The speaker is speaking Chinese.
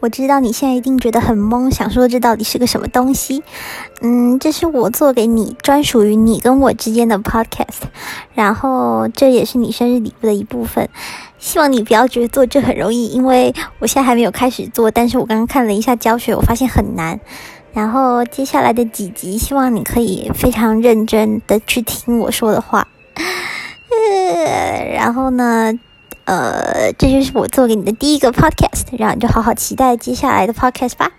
我知道你现在一定觉得很懵，想说这到底是个什么东西？嗯，这是我做给你专属于你跟我之间的 podcast，然后这也是你生日礼物的一部分。希望你不要觉得做这很容易，因为我现在还没有开始做，但是我刚刚看了一下教学，我发现很难。然后接下来的几集，希望你可以非常认真的去听我说的话。呃，然后呢？呃，这就是我做给你的第一个 podcast，然后你就好好期待接下来的 podcast 吧。